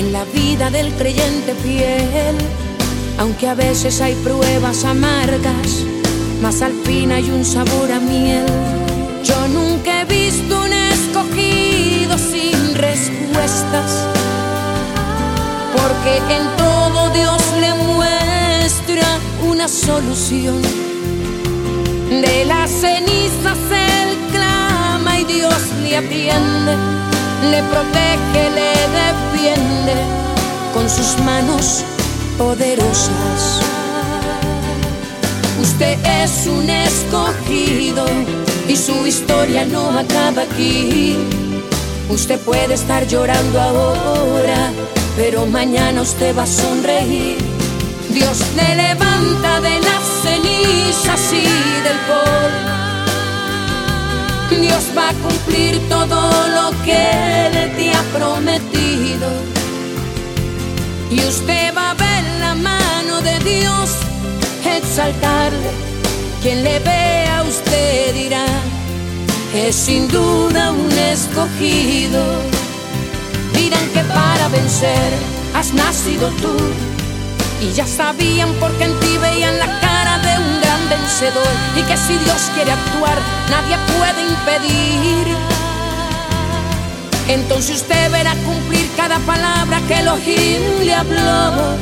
en la vida del creyente fiel. Aunque a veces hay pruebas amargas, mas al fin hay un sabor a miel. Yo nunca he visto un escogido sin respuestas, porque en todo Dios le muestra una solución. De las cenizas él clama y Dios le atiende, le protege, le defiende con sus manos poderosas. Usted es un escogido y su historia no acaba aquí. Usted puede estar llorando ahora, pero mañana usted va a sonreír. Dios le levanta de las cenizas y del polvo. Cumplir todo lo que Él te ha prometido. Y usted va a ver la mano de Dios exaltarle. Quien le vea a usted dirá, es sin duda un escogido. Dirán que para vencer has nacido tú. Y ya sabían porque en ti veían la cara de vencedor. Y que si Dios quiere actuar, nadie puede impedir. Entonces usted verá cumplir cada palabra que Elohim le habló.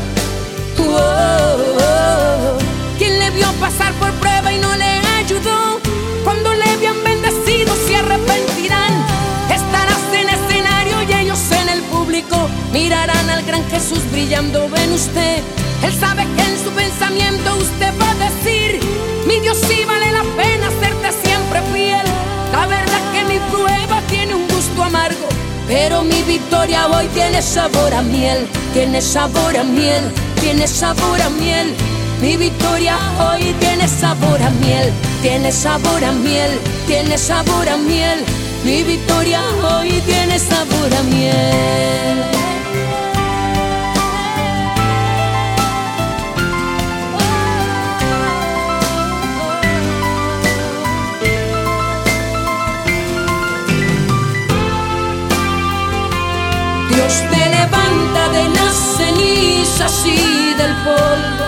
Oh, oh, oh. Quien le vio pasar por prueba y no le ayudó. Cuando le habían bendecido se arrepentirán. Estarás en escenario y ellos en el público. Mirarán al gran Jesús brillando en usted. Él sabe pero mi victoria hoy tiene sabor a miel, tiene sabor a miel, tiene sabor a miel. Mi victoria hoy tiene sabor a miel, tiene sabor a miel, tiene sabor a miel. Mi victoria hoy tiene sabor a miel. Dios levanta de las cenizas y del polvo.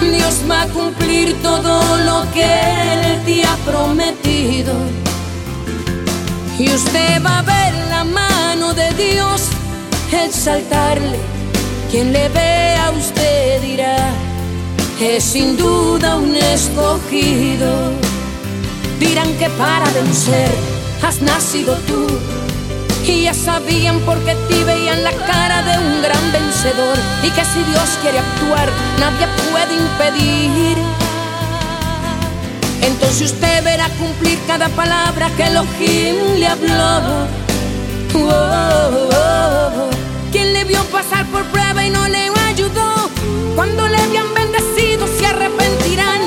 Dios va a cumplir todo lo que Él te ha prometido. Y usted va a ver la mano de Dios exaltarle. Quien le vea a usted dirá, es sin duda un escogido. Dirán que para vencer has nacido tú. Y ya sabían porque ti veían la cara de un gran vencedor. Y que si Dios quiere actuar, nadie puede impedir. Entonces usted verá cumplir cada palabra que Elohim le habló. Oh, oh, oh. Quien le vio pasar por prueba y no le ayudó. Cuando le habían bendecido se arrepentirán.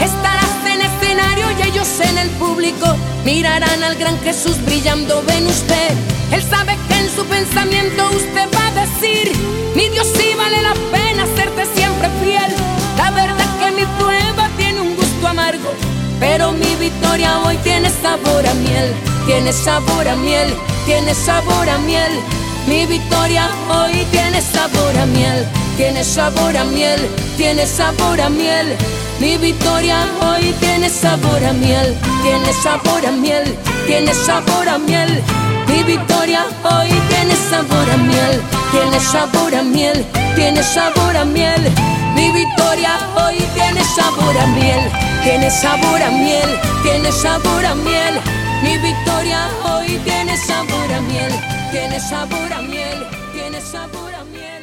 Estarás en escenario y ellos en el público. Mirarán al gran Jesús brillando en usted. Él sabe que en su pensamiento usted va a decir, mi Dios sí vale la pena serte siempre fiel. La verdad que mi prueba tiene un gusto amargo, pero mi victoria hoy tiene sabor a miel, tiene sabor a miel, tiene sabor a miel. Mi victoria hoy tiene sabor a miel, tiene sabor a miel, tiene sabor a miel. Mi victoria hoy tiene sabor a miel, tiene sabor a miel, tiene sabor a miel. Victoria hoy tiene sabor a miel, tiene sabor a miel, tiene sabor a miel. Mi victoria hoy tiene sabor a miel, tiene sabor a miel, tiene sabor a miel. Mi victoria hoy tiene sabor a miel, tiene sabor a miel, tiene sabor a miel.